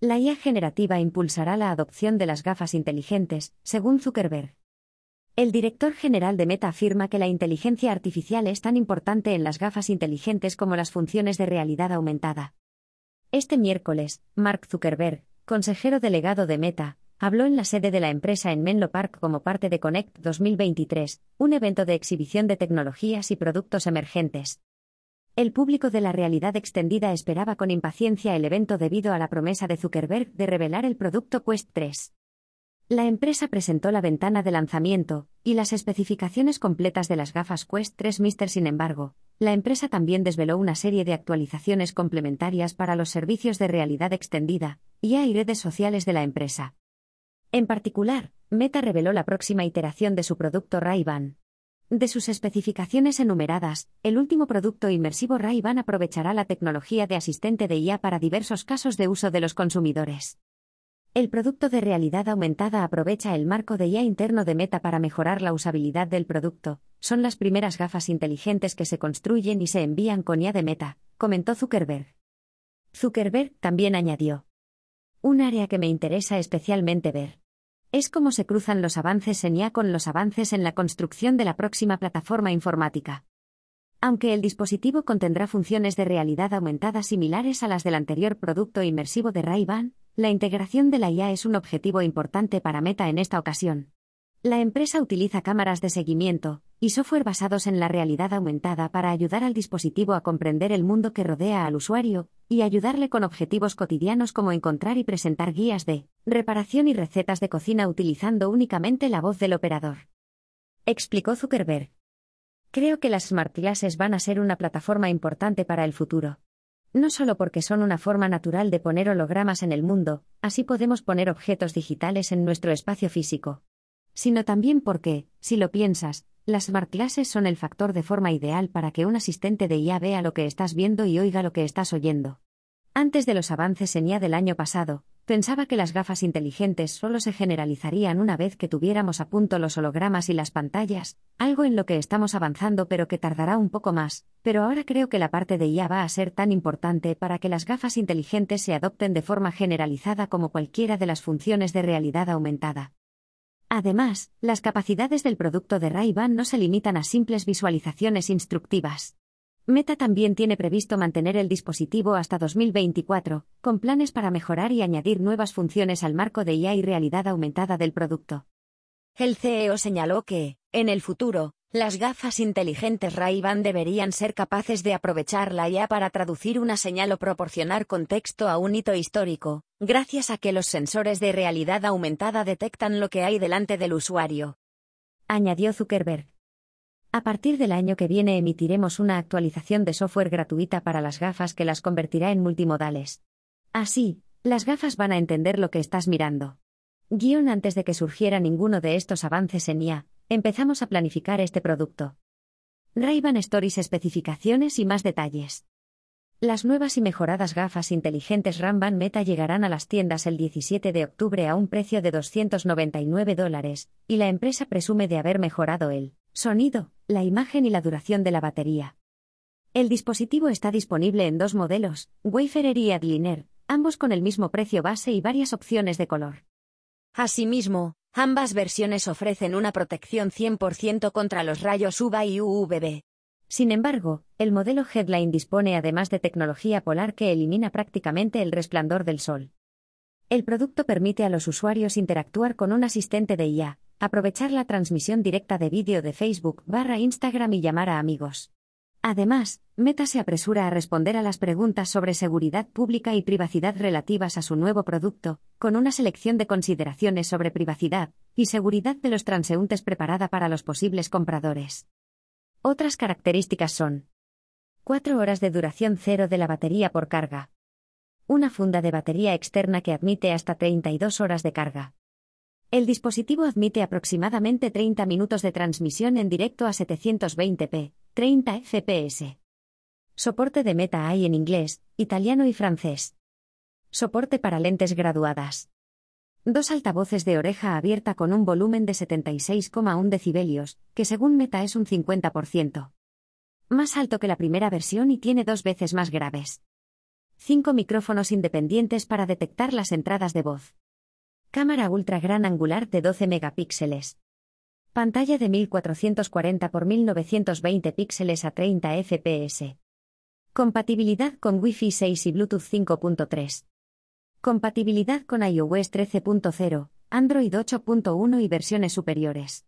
La IA generativa impulsará la adopción de las gafas inteligentes, según Zuckerberg. El director general de Meta afirma que la inteligencia artificial es tan importante en las gafas inteligentes como las funciones de realidad aumentada. Este miércoles, Mark Zuckerberg, consejero delegado de Meta, habló en la sede de la empresa en Menlo Park como parte de Connect 2023, un evento de exhibición de tecnologías y productos emergentes. El público de la realidad extendida esperaba con impaciencia el evento debido a la promesa de Zuckerberg de revelar el producto Quest 3. La empresa presentó la ventana de lanzamiento y las especificaciones completas de las gafas Quest 3 Mister. Sin embargo, la empresa también desveló una serie de actualizaciones complementarias para los servicios de realidad extendida y y redes sociales de la empresa. En particular, Meta reveló la próxima iteración de su producto Ray-Ban. De sus especificaciones enumeradas, el último producto inmersivo Ray-Ban aprovechará la tecnología de asistente de IA para diversos casos de uso de los consumidores. El producto de realidad aumentada aprovecha el marco de IA interno de Meta para mejorar la usabilidad del producto. Son las primeras gafas inteligentes que se construyen y se envían con IA de Meta, comentó Zuckerberg. Zuckerberg también añadió. Un área que me interesa especialmente ver. Es como se cruzan los avances en IA con los avances en la construcción de la próxima plataforma informática. Aunque el dispositivo contendrá funciones de realidad aumentada similares a las del anterior producto inmersivo de Ray-Ban, la integración de la IA es un objetivo importante para Meta en esta ocasión. La empresa utiliza cámaras de seguimiento y software basados en la realidad aumentada para ayudar al dispositivo a comprender el mundo que rodea al usuario y ayudarle con objetivos cotidianos como encontrar y presentar guías de reparación y recetas de cocina utilizando únicamente la voz del operador. Explicó Zuckerberg. Creo que las Smart Glasses van a ser una plataforma importante para el futuro. No solo porque son una forma natural de poner hologramas en el mundo, así podemos poner objetos digitales en nuestro espacio físico, sino también porque, si lo piensas, las smart glasses son el factor de forma ideal para que un asistente de IA vea lo que estás viendo y oiga lo que estás oyendo. Antes de los avances en IA del año pasado, pensaba que las gafas inteligentes solo se generalizarían una vez que tuviéramos a punto los hologramas y las pantallas, algo en lo que estamos avanzando pero que tardará un poco más, pero ahora creo que la parte de IA va a ser tan importante para que las gafas inteligentes se adopten de forma generalizada como cualquiera de las funciones de realidad aumentada. Además, las capacidades del producto de Ray-Ban no se limitan a simples visualizaciones instructivas. Meta también tiene previsto mantener el dispositivo hasta 2024, con planes para mejorar y añadir nuevas funciones al marco de IA y realidad aumentada del producto. El CEO señaló que, en el futuro, las gafas inteligentes Ray-Ban deberían ser capaces de aprovechar la IA para traducir una señal o proporcionar contexto a un hito histórico, gracias a que los sensores de realidad aumentada detectan lo que hay delante del usuario. Añadió Zuckerberg. A partir del año que viene emitiremos una actualización de software gratuita para las gafas que las convertirá en multimodales. Así, las gafas van a entender lo que estás mirando. Guión antes de que surgiera ninguno de estos avances en IA, Empezamos a planificar este producto. Ray-Ban Stories especificaciones y más detalles. Las nuevas y mejoradas gafas inteligentes Ray-Ban Meta llegarán a las tiendas el 17 de octubre a un precio de 299 dólares, y la empresa presume de haber mejorado el sonido, la imagen y la duración de la batería. El dispositivo está disponible en dos modelos, Wayfarer y Adliner, ambos con el mismo precio base y varias opciones de color. Asimismo, Ambas versiones ofrecen una protección 100% contra los rayos UVA y UVB. Sin embargo, el modelo Headline dispone además de tecnología polar que elimina prácticamente el resplandor del sol. El producto permite a los usuarios interactuar con un asistente de IA, aprovechar la transmisión directa de vídeo de Facebook barra Instagram y llamar a amigos. Además, Meta se apresura a responder a las preguntas sobre seguridad pública y privacidad relativas a su nuevo producto, con una selección de consideraciones sobre privacidad y seguridad de los transeúntes preparada para los posibles compradores. Otras características son 4 horas de duración cero de la batería por carga. Una funda de batería externa que admite hasta 32 horas de carga. El dispositivo admite aproximadamente 30 minutos de transmisión en directo a 720p, 30 fps. Soporte de Meta hay en inglés, italiano y francés. Soporte para lentes graduadas. Dos altavoces de oreja abierta con un volumen de 76,1 decibelios, que según Meta es un 50%. Más alto que la primera versión y tiene dos veces más graves. 5 micrófonos independientes para detectar las entradas de voz. Cámara ultra gran angular de 12 megapíxeles. Pantalla de 1440 x 1920 píxeles a 30 fps. Compatibilidad con Wi-Fi 6 y Bluetooth 5.3. Compatibilidad con iOS 13.0, Android 8.1 y versiones superiores.